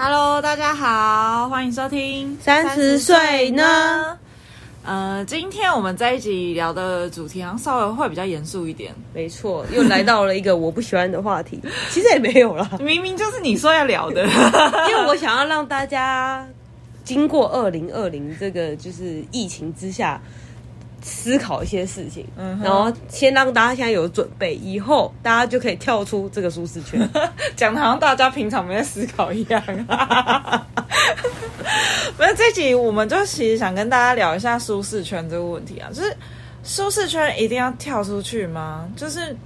Hello，大家好，欢迎收听三十岁呢。呃，今天我们在一起聊的主题好像稍微会比较严肃一点。没错，又来到了一个我不喜欢的话题。其实也没有啦，明明就是你说要聊的，因为我想要让大家经过二零二零这个就是疫情之下。思考一些事情，嗯，然后先让大家现在有准备，以后大家就可以跳出这个舒适圈，讲的好像大家平常没在思考一样。不是这集，我们就其实想跟大家聊一下舒适圈这个问题啊，就是舒适圈一定要跳出去吗？就是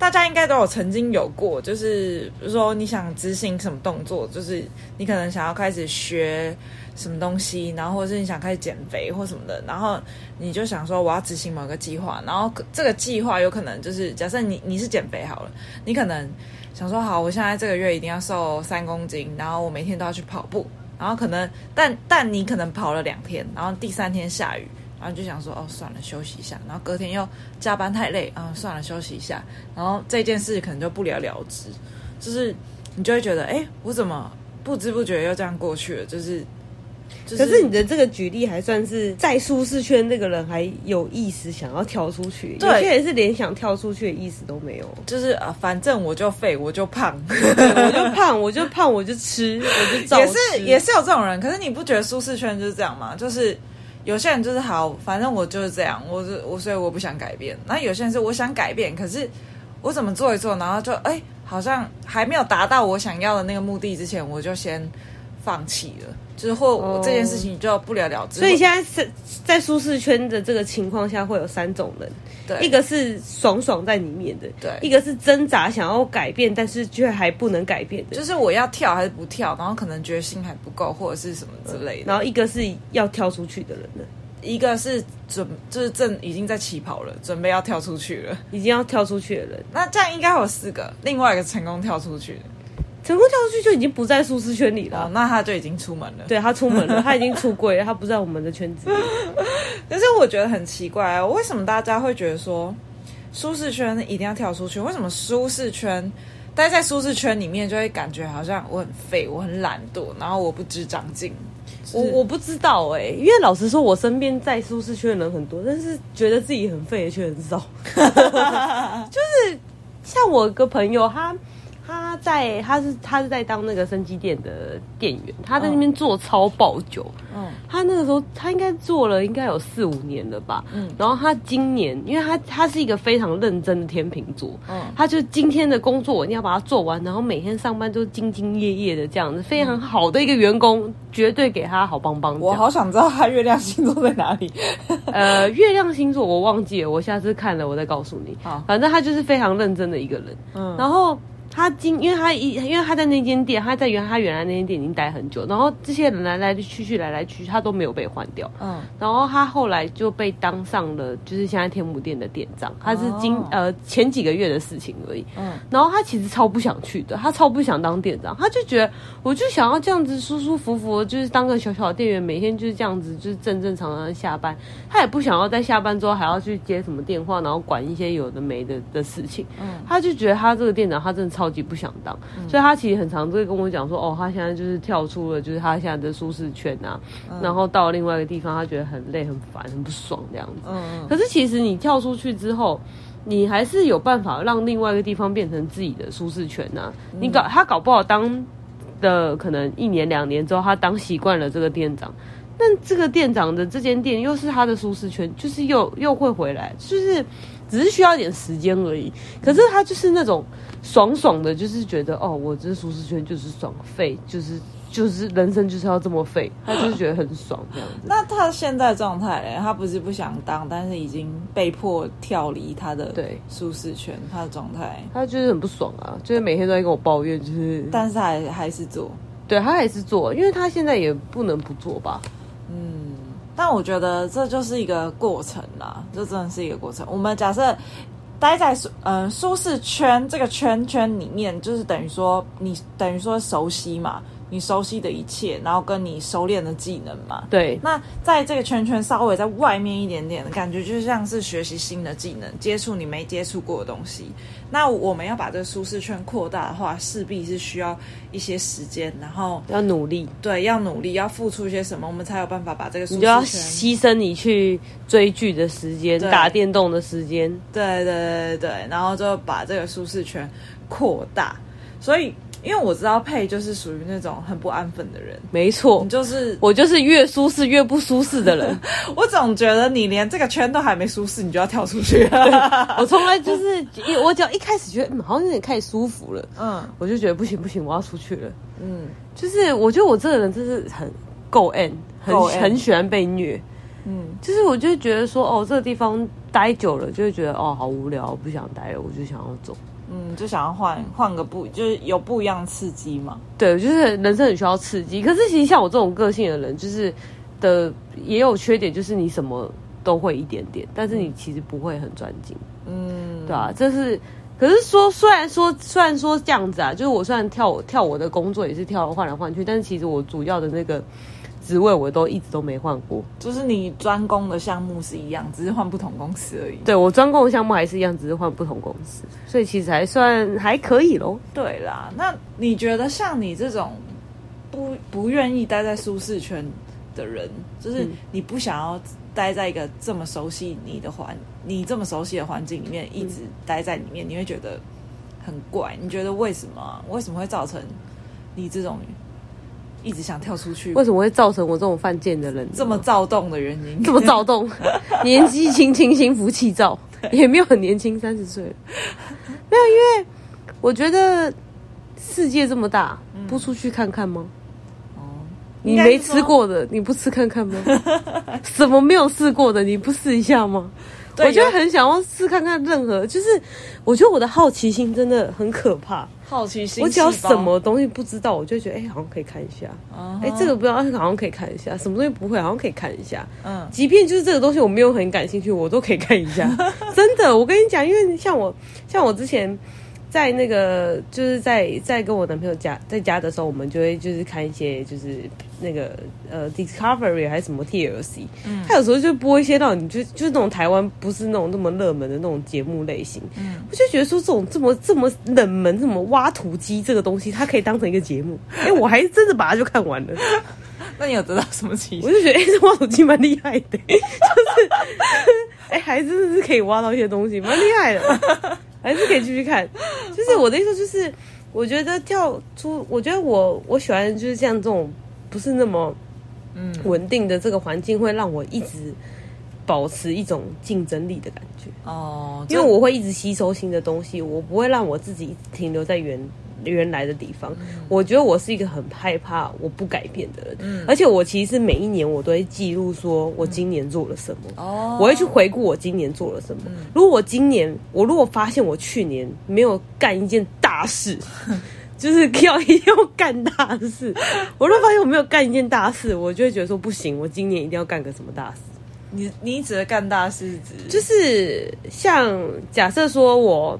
大家应该都有曾经有过，就是比如说你想执行什么动作，就是你可能想要开始学。什么东西，然后或者是你想开始减肥或什么的，然后你就想说我要执行某个计划，然后这个计划有可能就是假设你你是减肥好了，你可能想说好，我现在这个月一定要瘦三公斤，然后我每天都要去跑步，然后可能但但你可能跑了两天，然后第三天下雨，然后你就想说哦算了休息一下，然后隔天又加班太累啊算了休息一下，然后这件事可能就不了了之，就是你就会觉得哎我怎么不知不觉又这样过去了，就是。可是你的这个举例还算是在舒适圈，那个人还有意思想要跳出去，对，有些人是连想跳出去的意思都没有，就是啊，反正我就废，我就胖，我就胖，我就胖，我就吃，我就。也是也是有这种人，可是你不觉得舒适圈就是这样吗？就是有些人就是好，反正我就是这样，我就我所以我不想改变。那有些人是我想改变，可是我怎么做一做，然后就哎、好像还没有达到我想要的那个目的之前，我就先放弃了。之后我这件事情就要不了了之。所以现在是在舒适圈的这个情况下，会有三种人。对，一个是爽爽在里面的，对；一个是挣扎想要改变，但是却还不能改变的，就是我要跳还是不跳，然后可能决心还不够，或者是什么之类的。然后一个是要跳出去的人呢，一个是准就是正已经在起跑了，准备要跳出去了，已经要跳出去的人。那这样应该会有四个，另外一个成功跳出去的。成功跳出去就已经不在舒适圈里了，哦，那他就已经出门了。对，他出门了，他已经出柜了，他不在我们的圈子里。可是我觉得很奇怪啊，为什么大家会觉得说舒适圈一定要跳出去？为什么舒适圈待在舒适圈里面就会感觉好像我很废，我很懒惰，然后我不知长进？我我不知道哎，欸，因为老实说，我身边在舒适圈的人很多，但是觉得自己很废的却很少。就是像我一个朋友，他。他在，他是他是在当那个生机店的店员，他在那边做超爆酒。嗯，他那个时候他应该做了应该有四五年了吧。嗯，然后他今年，因为他他是一个非常认真的天秤座，嗯，他就今天的工作一定要把它做完，然后每天上班都兢兢业业的这样子，非常好的一个员工，绝对给他好棒棒。我好想知道他月亮星座在哪里。呃，月亮星座我忘记了，我下次看了我再告诉你。好，反正他就是非常认真的一个人。嗯，然后。他今，因为他一，因为他在那间店，他在原他原来那间店已经待很久，然后这些人来来去去，来来去去，他都没有被换掉。嗯，然后他后来就被当上了，就是现在天母店的店长。他是今、哦、呃前几个月的事情而已。嗯，然后他其实超不想去的，他超不想当店长，他就觉得我就想要这样子舒舒服服，就是当个小小的店员，每天就是这样子，就是正正常常的下班。他也不想要在下班之后还要去接什么电话，然后管一些有的没的的事情。嗯，他就觉得他这个店长，他真的超。超级不想当，所以他其实很常都会跟我讲说，哦，他现在就是跳出了，就是他现在的舒适圈啊，然后到另外一个地方，他觉得很累、很烦、很不爽这样子。嗯，可是其实你跳出去之后，你还是有办法让另外一个地方变成自己的舒适圈呐。你搞他搞不好当的可能一年两年之后，他当习惯了这个店长，那这个店长的这间店又是他的舒适圈，就是又又会回来，就是只是需要一点时间而已。可是他就是那种。爽爽的，就是觉得哦，我这舒适圈就是爽废，就是就是人生就是要这么废，他就是觉得很爽这样子。那他现在状态呢？他不是不想当，但是已经被迫跳离他的对舒适圈，他的状态，他就是很不爽啊，就是每天都在跟我抱怨，就是，但是他还还是做，对他还是做，因为他现在也不能不做吧。嗯，但我觉得这就是一个过程啦，这真的是一个过程。我们假设。待在舒嗯、舒适圈这个圈圈里面，就是等于说你等于说熟悉嘛，你熟悉的一切，然后跟你熟练的技能嘛。对。那在这个圈圈稍微在外面一点点的感觉，就像是学习新的技能，接触你没接触过的东西。那我们要把这个舒适圈扩大的话，势必是需要一些时间，然后要努力。对，要努力，要付出一些什么，我们才有办法把这个舒适圈。你就要牺牲你去追剧的时间，打电动的时间。对对对对对，然后就把这个舒适圈扩大。所以。因为我知道佩就是属于那种很不安分的人，没错，你就是我就是越舒适越不舒适的人。我总觉得你连这个圈都还没舒适，你就要跳出去 了。我从来就是，我只要一开始觉得嗯好像有点开始舒服了，嗯，我就觉得不行不行，我要出去了。嗯，就是我觉得我这个人真是很够 N，很很喜欢被虐。嗯，就是我就觉得说哦，这个地方待久了就会觉得哦好无聊，我不想待了，我就想要走。嗯，就想要换换个不，就是有不一样刺激嘛。对，就是人生很需要刺激。可是其实像我这种个性的人，就是的也有缺点，就是你什么都会一点点，但是你其实不会很专精。嗯，对啊，这是。可是说，虽然说虽然说这样子啊，就是我虽然跳跳我的工作也是跳换来换去，但是其实我主要的那个。职位我都一直都没换过，就是你专攻的项目是一样，只是换不同公司而已。对，我专攻的项目还是一样，只是换不同公司，所以其实还算还可以喽。对啦，那你觉得像你这种不不愿意待在舒适圈的人，就是你不想要待在一个这么熟悉你的环，你这么熟悉的环境里面一直待在里面，你会觉得很怪。你觉得为什么？为什么会造成你这种？一直想跳出去，为什么会造成我这种犯贱的人这么躁动的原因？这么躁动，年纪轻轻心浮气躁，也没有很年轻，三十岁。了，没有，因为我觉得世界这么大，不出去看看吗？你没吃过的，你不吃看看吗？什么没有试过的，你不试一下吗？我就很想要试看看任何，就是我觉得我的好奇心真的很可怕。好奇心，我只要什么东西不知道，我就觉得哎、欸，好像可以看一下。哎、uh huh. 欸，这个不知道，好像可以看一下。什么东西不会，好像可以看一下。嗯，即便就是这个东西我没有很感兴趣，我都可以看一下。真的，我跟你讲，因为像我，像我之前。在那个就是在在跟我男朋友家在家的时候，我们就会就是看一些就是那个呃 Discovery 还是什么 TLC，嗯，他有时候就播一些让你就就是那种台湾不是那种那么热门的那种节目类型，嗯，我就觉得说这种这么这么冷门这么挖土机这个东西，它可以当成一个节目，哎、欸，我还真的把它就看完了。那你有得到什么启示？我就觉得哎、欸，这挖土机蛮厉害的，就是 哎、欸，还真的是可以挖到一些东西，蛮厉害的。还是可以继续看，就是我的意思，就是我觉得跳出，我觉得我我喜欢就是像这种不是那么嗯。稳定的这个环境，会让我一直保持一种竞争力的感觉。哦，因为我会一直吸收新的东西，我不会让我自己一直停留在原。原来的地方，嗯、我觉得我是一个很害怕我不改变的人，嗯、而且我其实每一年我都会记录，说我今年做了什么，嗯、我会去回顾我今年做了什么。嗯、如果我今年，我如果发现我去年没有干一件大事，嗯、就是 要一定要干大事，我如果发现我没有干一件大事，我就会觉得说不行，我今年一定要干个什么大事。你你指的干大事指就是像假设说我。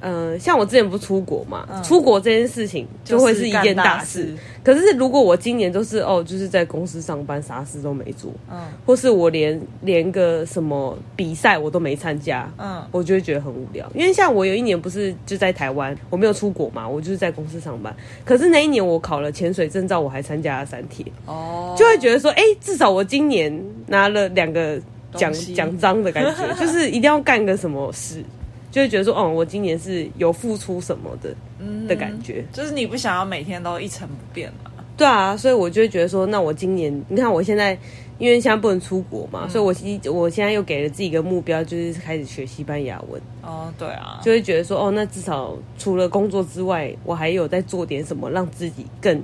嗯、呃，像我之前不出国嘛，嗯、出国这件事情就会是一件大事。大事，可是如果我今年都是哦，就是在公司上班，啥事都没做，嗯，或是我连连个什么比赛我都没参加，嗯，我就会觉得很无聊。因为像我有一年不是就在台湾，我没有出国嘛，我就是在公司上班。可是那一年我考了潜水证照，我还参加了三铁，哦，就会觉得说，哎、欸，至少我今年拿了两个奖奖章的感觉，就是一定要干个什么事。就会觉得说，哦，我今年是有付出什么的，嗯，的感觉，就是你不想要每天都一成不变嘛？对啊，所以我就会觉得说，那我今年，你看我现在，因为现在不能出国嘛，嗯、所以我现我现在又给了自己一个目标，就是开始学西班牙文。哦，对啊，就会觉得说，哦，那至少除了工作之外，我还有在做点什么，让自己更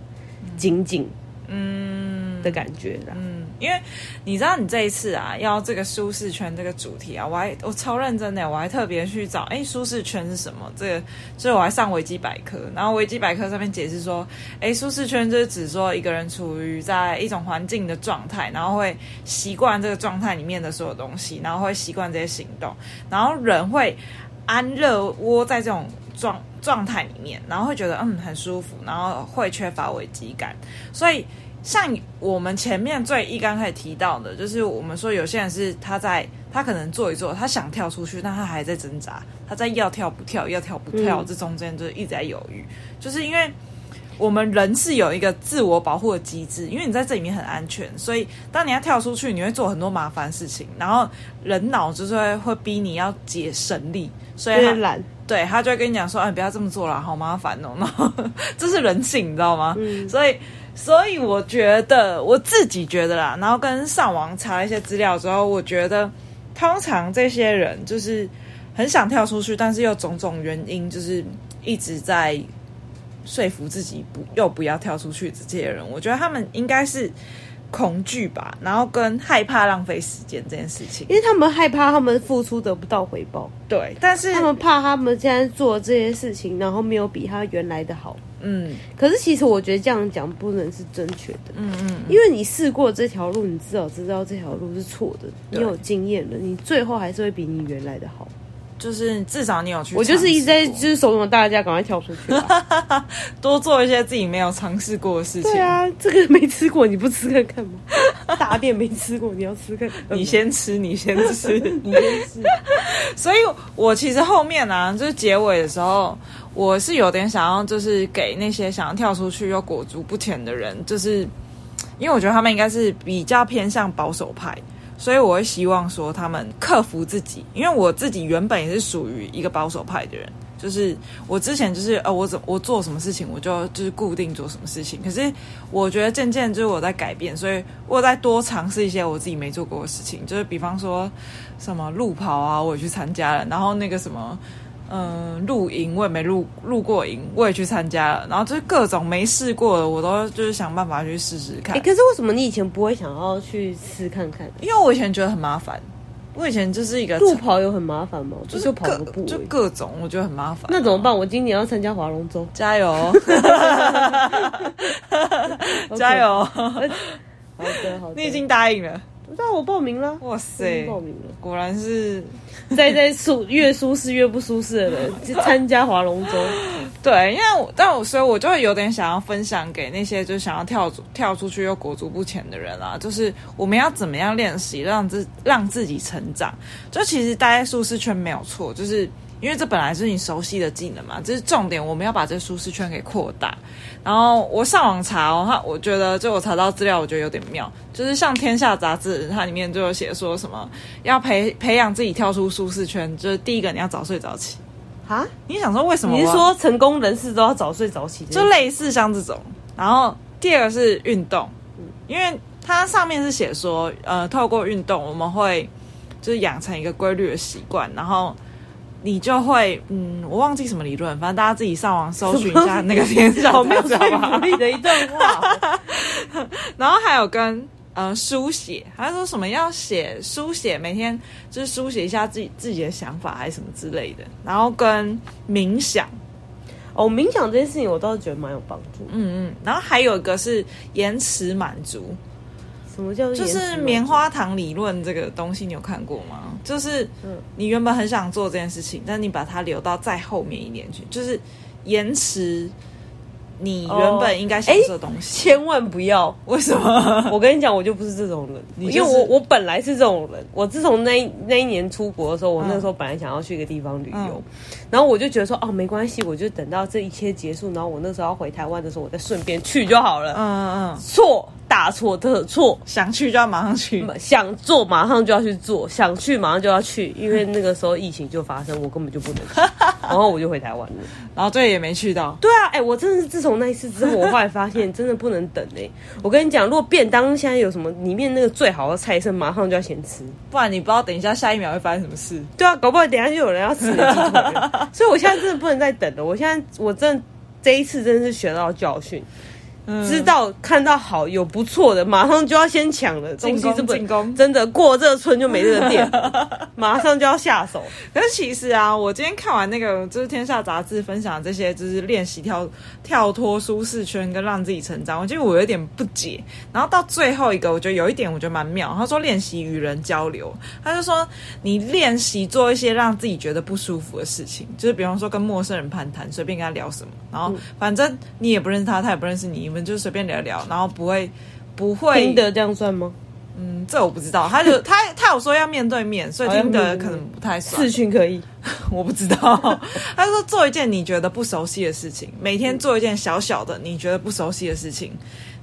精进，嗯的感觉啦。嗯。因为你知道，你这一次啊，要这个舒适圈这个主题啊，我还我超认真的，我还特别去找，哎，舒适圈是什么？这个，所以我还上维基百科，然后维基百科上面解释说，哎，舒适圈就是指说一个人处于在一种环境的状态，然后会习惯这个状态里面的所有东西，然后会习惯这些行动，然后人会安乐窝在这种状状态里面，然后会觉得嗯很舒服，然后会缺乏危机感。所以像我们前面最一刚开始提到的，就是我们说有些人是他在他可能做一做，他想跳出去，但他还在挣扎，他在要跳不跳，要跳不跳，这中间就是一直在犹豫，就是因为。我们人是有一个自我保护的机制，因为你在这里面很安全，所以当你要跳出去，你会做很多麻烦事情。然后人脑就是会会逼你要解省力，所以他懒，对他就会跟你讲说：“哎，不要这么做了，好麻烦哦。”然 后这是人性，你知道吗？嗯。所以，所以我觉得我自己觉得啦，然后跟上网查一些资料之后，我觉得通常这些人就是很想跳出去，但是又种种原因，就是一直在。说服自己不又不要跳出去这些人，我觉得他们应该是恐惧吧，然后跟害怕浪费时间这件事情，因为他们害怕他们付出得不到回报，对，但是他们怕他们现在做这些事情，然后没有比他原来的好，嗯，可是其实我觉得这样讲不能是正确的，嗯嗯，因为你试过这条路，你至少知道这条路是错的，你有经验了，你最后还是会比你原来的好。就是至少你有去，我就是一直在就是怂恿大家赶快跳出去，多做一些自己没有尝试过的事情。对啊，这个没吃过，你不吃看看吗？大便没吃过，你要吃看看。你先吃，你先吃，你先吃。所以，我其实后面呢、啊，就是结尾的时候，我是有点想要，就是给那些想要跳出去又裹足不前的人，就是因为我觉得他们应该是比较偏向保守派。所以我会希望说他们克服自己，因为我自己原本也是属于一个保守派的人，就是我之前就是呃我怎我做什么事情我就就是固定做什么事情，可是我觉得渐渐就是我在改变，所以我在多尝试一些我自己没做过的事情，就是比方说什么路跑啊，我也去参加了，然后那个什么。嗯，露营我也没露露过营，我也去参加了，然后就是各种没试过的，我都就是想办法去试试看。哎、欸，可是为什么你以前不会想要去试看看？因为我以前觉得很麻烦，我以前就是一个路跑有很麻烦吗？就是跑个步，就各种我觉得很麻烦。那怎么办？我今年要参加划龙舟，加油！加油！好的，好的，你已经答应了。那我报名了，哇塞！报名了，果然是 在在舒越舒适越不舒适的人去 参加划龙舟。对，因为我但我所以我就会有点想要分享给那些就想要跳跳出去又裹足不前的人啊，就是我们要怎么样练习让自让自己成长。就其实待在舒适圈没有错，就是。因为这本来是你熟悉的技能嘛，这是重点。我们要把这舒适圈给扩大。然后我上网查哦，他我觉得就我查到资料，我觉得有点妙。就是像《天下》杂志，它里面就有写说什么要培培养自己跳出舒适圈，就是第一个你要早睡早起啊。你想说为什么？你是说成功人士都要早睡早起？就类似像这种。然后第二个是运动，因为它上面是写说，呃，透过运动我们会就是养成一个规律的习惯，然后。你就会，嗯，我忘记什么理论，反正大家自己上网搜寻一下那个天下，好没有说服力的一段话。然后还有跟呃书写，他说什么要写书写，每天就是书写一下自己自己的想法还是什么之类的。然后跟冥想，哦，冥想这件事情我倒是觉得蛮有帮助。嗯嗯，然后还有一个是延迟满足。什么叫就是棉花糖理论这个东西，你有看过吗？就是你原本很想做这件事情，但你把它留到再后面一点去，就是延迟你原本应该享受的东西。千万不要！为什么？我跟你讲，我就不是这种人，你就是、因为我我本来是这种人。我自从那那一年出国的时候，我那时候本来想要去一个地方旅游，嗯、然后我就觉得说，哦，没关系，我就等到这一切结束，然后我那时候要回台湾的时候，我再顺便去就好了。嗯嗯，错。大错特错！想去就要马上去，想做马上就要去做，想去马上就要去，因为那个时候疫情就发生，我根本就不能去，然后我就回台湾了，然后这也没去到。对啊，哎、欸，我真的是自从那一次之后，我后来发现真的不能等哎、欸。我跟你讲，如果便当现在有什么里面那个最好的菜色，马上就要先吃，不然你不知道等一下下一秒会发生什么事。对啊，搞不好等一下就有人要吃了，所以我现在真的不能再等了。我现在我真的这一次真的是学到教训。知道看到好有不错的，马上就要先抢了。进攻进攻，真的过这个村就没这个店，马上就要下手。可是其实啊，我今天看完那个就是《天下杂志》分享这些，就是练习跳跳脱舒适圈跟让自己成长，我觉得我有点不解。然后到最后一个，我觉得有一点我觉得蛮妙。他说练习与人交流，他就说你练习做一些让自己觉得不舒服的事情，就是比方说跟陌生人攀谈，随便跟他聊什么，然后反正你也不认识他，他也不认识你。们就随便聊聊，然后不会不会听得这样算吗？嗯，这我不知道。他就 他他有说要面对面，所以听得可能不太算。视讯可以，我不知道。他说做一件你觉得不熟悉的事情，每天做一件小小的你觉得不熟悉的事情，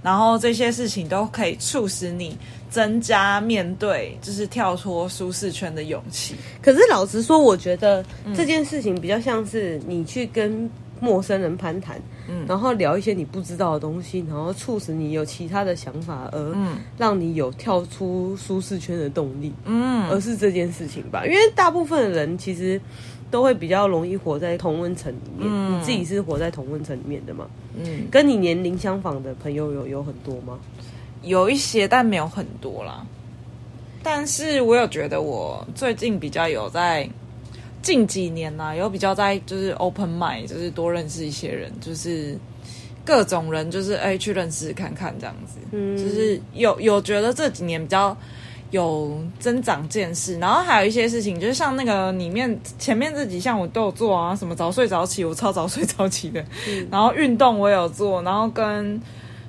然后这些事情都可以促使你增加面对，就是跳脱舒适圈的勇气。可是老实说，我觉得这件事情比较像是你去跟陌生人攀谈。嗯，然后聊一些你不知道的东西，然后促使你有其他的想法，而让你有跳出舒适圈的动力。嗯，而是这件事情吧，因为大部分的人其实都会比较容易活在同温层里面。嗯，你自己是活在同温层里面的吗？嗯，跟你年龄相仿的朋友有有很多吗？有一些，但没有很多啦。但是我有觉得我最近比较有在。近几年呢、啊，有比较在就是 open mind，就是多认识一些人，就是各种人，就是哎去认识看看这样子。嗯，就是有有觉得这几年比较有增长见识，然后还有一些事情，就是像那个里面前面这几项我都有做啊，什么早睡早起，我超早睡早起的。嗯，然后运动我也有做，然后跟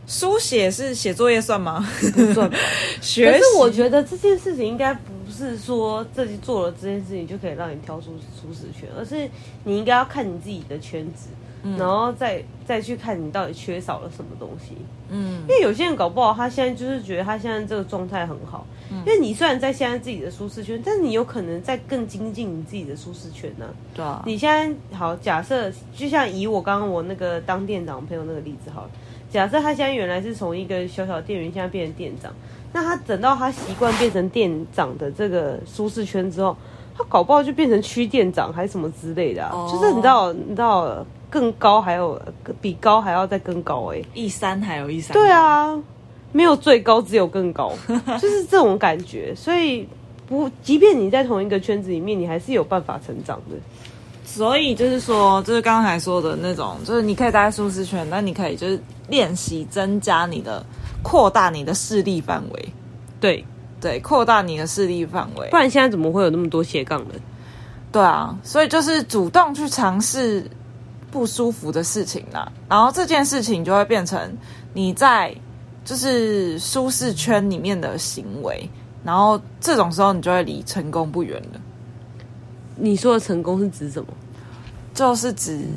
书写是写作业算吗？不算。学是我觉得这件事情应该不。不是说自己做了这件事情就可以让你跳出舒适圈，而是你应该要看你自己的圈子，嗯、然后再再去看你到底缺少了什么东西。嗯，因为有些人搞不好他现在就是觉得他现在这个状态很好，嗯、因为你虽然在现在自己的舒适圈，但是你有可能在更精进你自己的舒适圈呢、啊。对啊，你现在好假设，就像以我刚刚我那个当店长朋友那个例子好了，假设他现在原来是从一个小小店员，现在变成店长。那他等到他习惯变成店长的这个舒适圈之后，他搞不好就变成区店长还是什么之类的啊？Oh. 就是你知道，你知道更高还有比高还要再更高哎、欸，一山还有一山。对啊，没有最高，只有更高，就是这种感觉。所以不，即便你在同一个圈子里面，你还是有办法成长的。所以就是说，就是刚才说的那种，就是你可以待在舒适圈，但你可以就是练习增加你的。扩大你的势力范围，对对，扩大你的势力范围，不然现在怎么会有那么多斜杠人？对啊，所以就是主动去尝试不舒服的事情啦，然后这件事情就会变成你在就是舒适圈里面的行为，然后这种时候你就会离成功不远了。你说的成功是指什么？就是指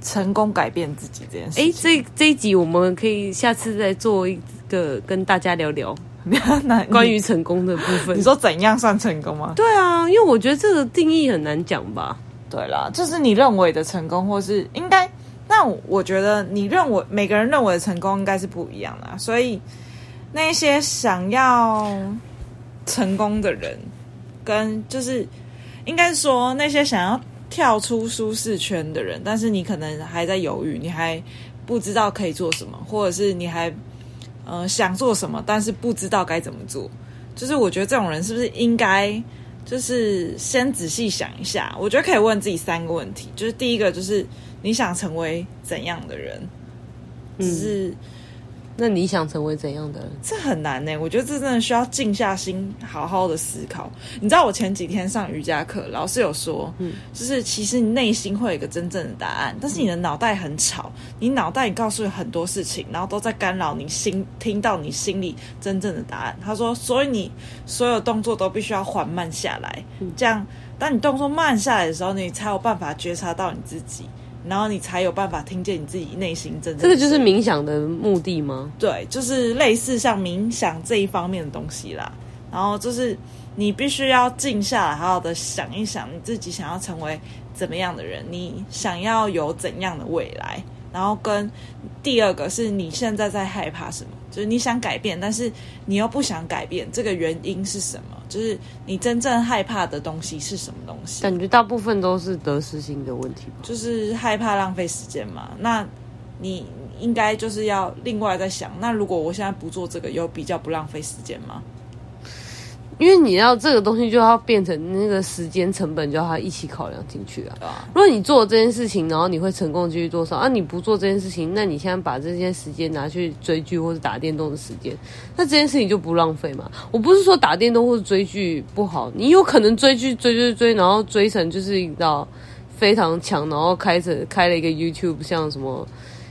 成功改变自己这件事。哎，这这一集我们可以下次再做一。个跟大家聊聊 关于成功的部分。你说怎样算成功吗？对啊，因为我觉得这个定义很难讲吧。对啦，就是你认为的成功，或是应该……那我觉得你认为每个人认为的成功应该是不一样的。所以那些想要成功的人，跟就是应该说那些想要跳出舒适圈的人，但是你可能还在犹豫，你还不知道可以做什么，或者是你还。呃，想做什么，但是不知道该怎么做，就是我觉得这种人是不是应该，就是先仔细想一下？我觉得可以问自己三个问题，就是第一个就是你想成为怎样的人，只是。那你想成为怎样的人？这很难呢。我觉得这真的需要静下心，好好的思考。你知道，我前几天上瑜伽课，老师有说，嗯，就是其实你内心会有一个真正的答案，但是你的脑袋很吵，你脑袋也告诉你很多事情，然后都在干扰你心，听到你心里真正的答案。他说，所以你所有动作都必须要缓慢下来，这样，当你动作慢下来的时候，你才有办法觉察到你自己。然后你才有办法听见你自己内心真正。这个就是冥想的目的吗？对，就是类似像冥想这一方面的东西啦。然后就是你必须要静下来，好好的想一想你自己想要成为怎么样的人，你想要有怎样的未来。然后跟第二个是你现在在害怕什么？就是你想改变，但是你又不想改变，这个原因是什么？就是你真正害怕的东西是什么东西？感觉大部分都是得失心的问题，就是害怕浪费时间嘛。那你应该就是要另外再想，那如果我现在不做这个，有比较不浪费时间吗？因为你要这个东西就要变成那个时间成本，就要它一起考量进去啊。啊如果你做这件事情，然后你会成功几率多少啊？你不做这件事情，那你现在把这些时间拿去追剧或者打电动的时间，那这件事情就不浪费嘛？我不是说打电动或者追剧不好，你有可能追剧追追追，然后追成就是你知道非常强，然后开着开了一个 YouTube，像什么。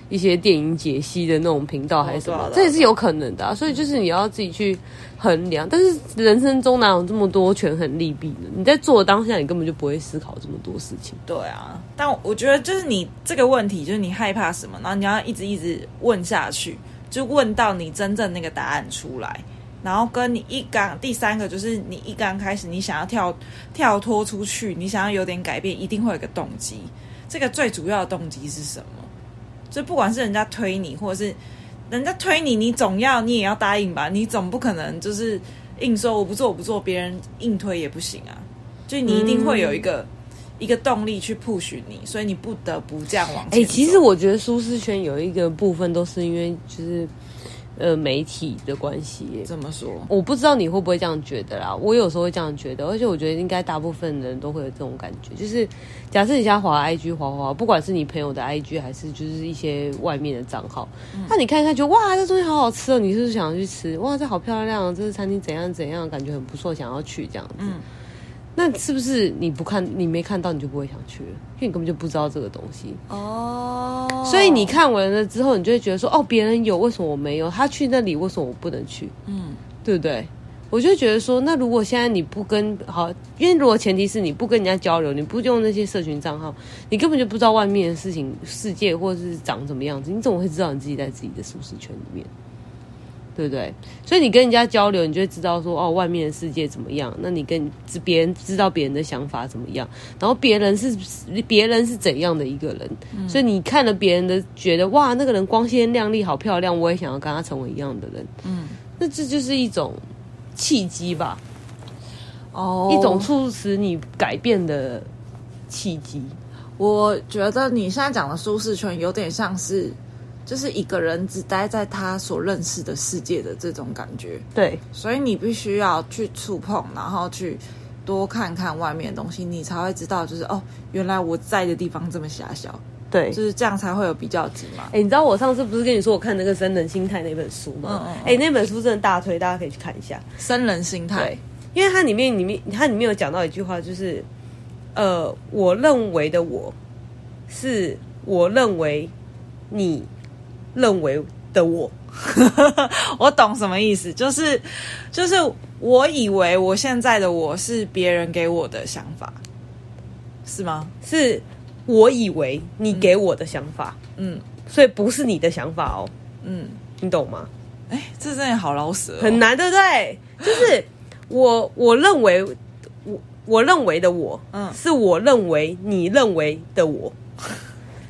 一些电影解析的那种频道还是什么，这也是有可能的啊。所以就是你要自己去衡量。但是人生中哪有这么多权衡利弊呢？你在做的当下，你根本就不会思考这么多事情。对啊，但我觉得就是你这个问题，就是你害怕什么，然后你要一直一直问下去，就问到你真正那个答案出来。然后跟你一刚第三个就是你一刚开始，你想要跳跳脱出去，你想要有点改变，一定会有个动机。这个最主要的动机是什么？就不管是人家推你，或者是人家推你，你总要你也要答应吧？你总不可能就是硬说我不做我不做，别人硬推也不行啊。就你一定会有一个、嗯、一个动力去 push 你，所以你不得不这样往前。哎、欸，其实我觉得舒适圈有一个部分都是因为就是。呃，媒体的关系怎么说？我不知道你会不会这样觉得啦。我有时候会这样觉得，而且我觉得应该大部分人都会有这种感觉。就是假设你现在滑 IG 滑滑，不管是你朋友的 IG 还是就是一些外面的账号，那、嗯、你看一看，觉得哇，这东西好好吃哦，你是不是想要去吃？哇，这好漂亮，这是餐厅怎样怎样，感觉很不错，想要去这样子。嗯那是不是你不看，你没看到，你就不会想去了？因为你根本就不知道这个东西哦。Oh. 所以你看完了之后，你就会觉得说：哦，别人有，为什么我没有？他去那里，为什么我不能去？嗯，对不对？我就觉得说，那如果现在你不跟好，因为如果前提是你不跟人家交流，你不用那些社群账号，你根本就不知道外面的事情、世界或者是长什么样子，你怎么会知道你自己在自己的舒适圈里面？对不对？所以你跟人家交流，你就会知道说哦，外面的世界怎么样？那你跟别人知道别人的想法怎么样？然后别人是别人是怎样的一个人？嗯、所以你看了别人的，觉得哇，那个人光鲜亮丽，好漂亮，我也想要跟他成为一样的人。嗯，那这就是一种契机吧？哦，一种促使你改变的契机。我觉得你现在讲的舒适圈有点像是。就是一个人只待在他所认识的世界的这种感觉，对，所以你必须要去触碰，然后去多看看外面的东西，你才会知道，就是哦，原来我在的地方这么狭小，对，就是这样才会有比较值嘛。哎，你知道我上次不是跟你说我看那个《生人心态》那本书吗？嗯哎、嗯，那本书真的大推，大家可以去看一下《生人心态》，对，因为它里面里面它里面有讲到一句话，就是呃，我认为的我是我认为你。认为的我，我懂什么意思，就是就是我以为我现在的我是别人给我的想法，是吗？是我以为你给我的想法，嗯，所以不是你的想法哦，嗯，你懂吗？哎，这真的好老舍哦，很难，对不对？就是我我认为我我认为的我，嗯，是我认为你认为的我，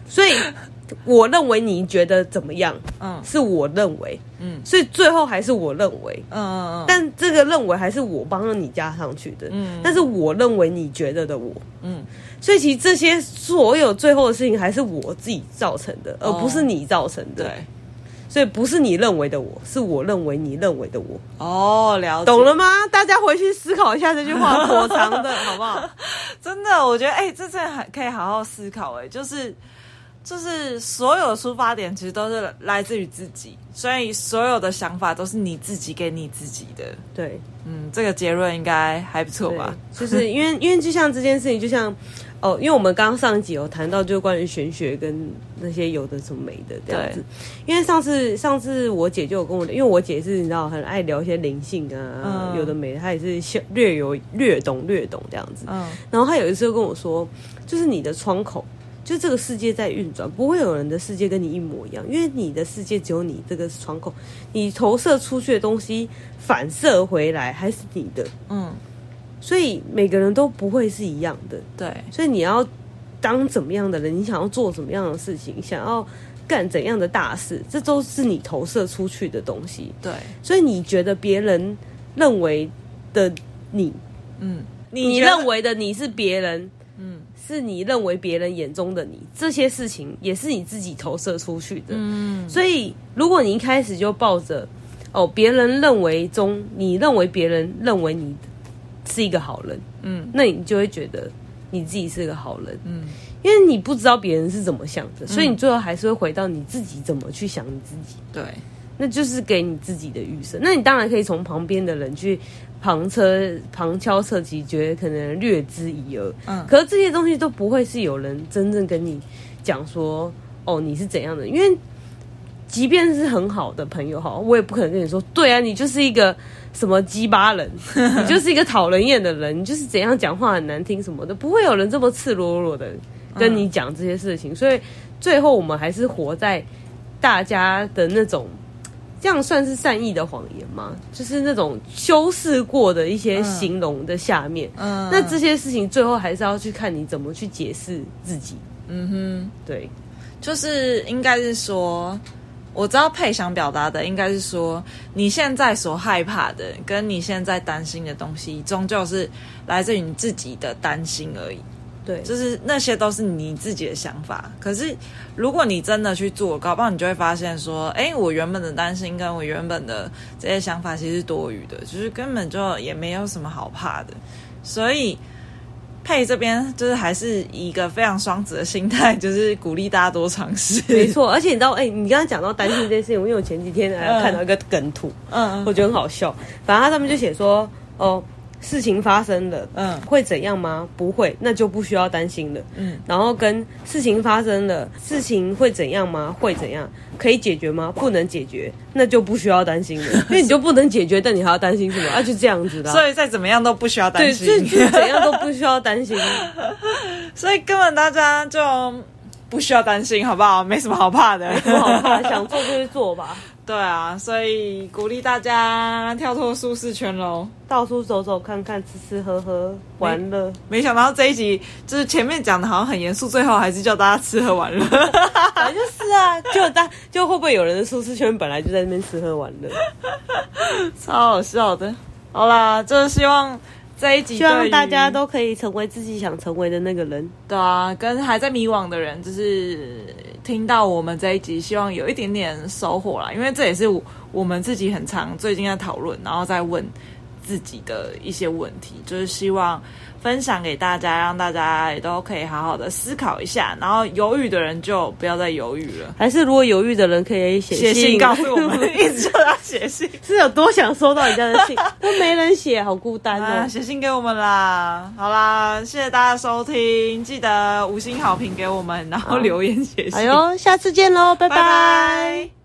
所以。我认为你觉得怎么样？嗯，是我认为，嗯，所以最后还是我认为，嗯嗯嗯。但这个认为还是我帮了你加上去的，嗯。但是我认为你觉得的我，嗯。所以其实这些所有最后的事情还是我自己造成的，而不是你造成的。对。所以不是你认为的我，是我认为你认为的我。哦，了解，懂了吗？大家回去思考一下这句话，颇长的，好不好？真的，我觉得，哎，这真的很可以好好思考，哎，就是。就是所有的出发点其实都是来自于自己，所以所有的想法都是你自己给你自己的。对，嗯，这个结论应该还不错吧？就是因为，因为就像这件事情，就像哦，因为我们刚刚上一集有谈到，就关于玄学跟那些有的什么没的这样子。因为上次上次我姐就有跟我，因为我姐是你知道很爱聊一些灵性啊，嗯、有的没的，她也是略有略懂略懂这样子。嗯，然后她有一次就跟我说，就是你的窗口。就这个世界在运转，不会有人的世界跟你一模一样，因为你的世界只有你这个窗口，你投射出去的东西反射回来还是你的，嗯，所以每个人都不会是一样的，对，所以你要当怎么样的人，你想要做什么样的事情，想要干怎样的大事，这都是你投射出去的东西，对，所以你觉得别人认为的你，嗯，你，你认为的你是别人。嗯，是你认为别人眼中的你，这些事情也是你自己投射出去的。嗯，所以如果你一开始就抱着哦，别人认为中，你认为别人认为你是一个好人，嗯，那你就会觉得你自己是个好人，嗯，因为你不知道别人是怎么想的，所以你最后还是会回到你自己怎么去想你自己。对，那就是给你自己的预设。那你当然可以从旁边的人去。旁车旁敲侧击，觉得可能略知一二。嗯，可是这些东西都不会是有人真正跟你讲说，哦，你是怎样的？因为即便是很好的朋友，哈，我也不可能跟你说，对啊，你就是一个什么鸡巴人，你就是一个讨人厌的人，你就是怎样讲话很难听什么的，不会有人这么赤裸裸的跟你讲这些事情。所以最后我们还是活在大家的那种。这样算是善意的谎言吗？就是那种修饰过的一些形容的下面，嗯，那这些事情最后还是要去看你怎么去解释自己。嗯哼，对，就是应该是说，我知道佩想表达的应该是说，你现在所害怕的，跟你现在担心的东西，终究是来自于你自己的担心而已。对，就是那些都是你自己的想法。可是，如果你真的去做，搞不好你就会发现说，哎，我原本的担心跟我原本的这些想法其实是多余的，就是根本就也没有什么好怕的。所以，佩这边就是还是以一个非常双子的心态，就是鼓励大家多尝试。没错，而且你知道，哎，你刚刚讲到担心这件事情，因为我前几天还看到一个梗图，嗯，我觉得很好笑。反正他上面就写说，哦。事情发生了，嗯，会怎样吗？不会，那就不需要担心了。嗯，然后跟事情发生了，事情会怎样吗？会怎样？可以解决吗？不能解决，那就不需要担心了。因为你就不能解决，但你还要担心什么？啊，就这样子的。所以再怎么样都不需要担心，对，怎样都不需要担心。所以根本大家就不需要担心，好不好？没什么好怕的，没什么好怕，想做就去做吧。对啊，所以鼓励大家跳脱舒适圈喽，到处走走看看，吃吃喝喝玩乐。没想到这一集就是前面讲的好像很严肃，最后还是叫大家吃喝玩乐。反正就是啊，就大就会不会有人的舒适圈本来就在那边吃喝玩乐，超好笑的。好啦，就是希望这一集希望大家都可以成为自己想成为的那个人。对啊，跟还在迷惘的人，就是。听到我们这一集，希望有一点点收获啦，因为这也是我们自己很常最近在讨论，然后再问自己的一些问题，就是希望分享给大家，让大家也都可以好好的思考一下。然后犹豫的人就不要再犹豫了，还是如果犹豫的人可以写写信告诉我们，一直叫他写信，是有多想收到人家的信，都没人写，好孤单哦。写信给我们啦，好啦，谢谢大家收听，记得五星好评给我们，然后留言写信。哎呦，下次见喽，拜拜。拜拜。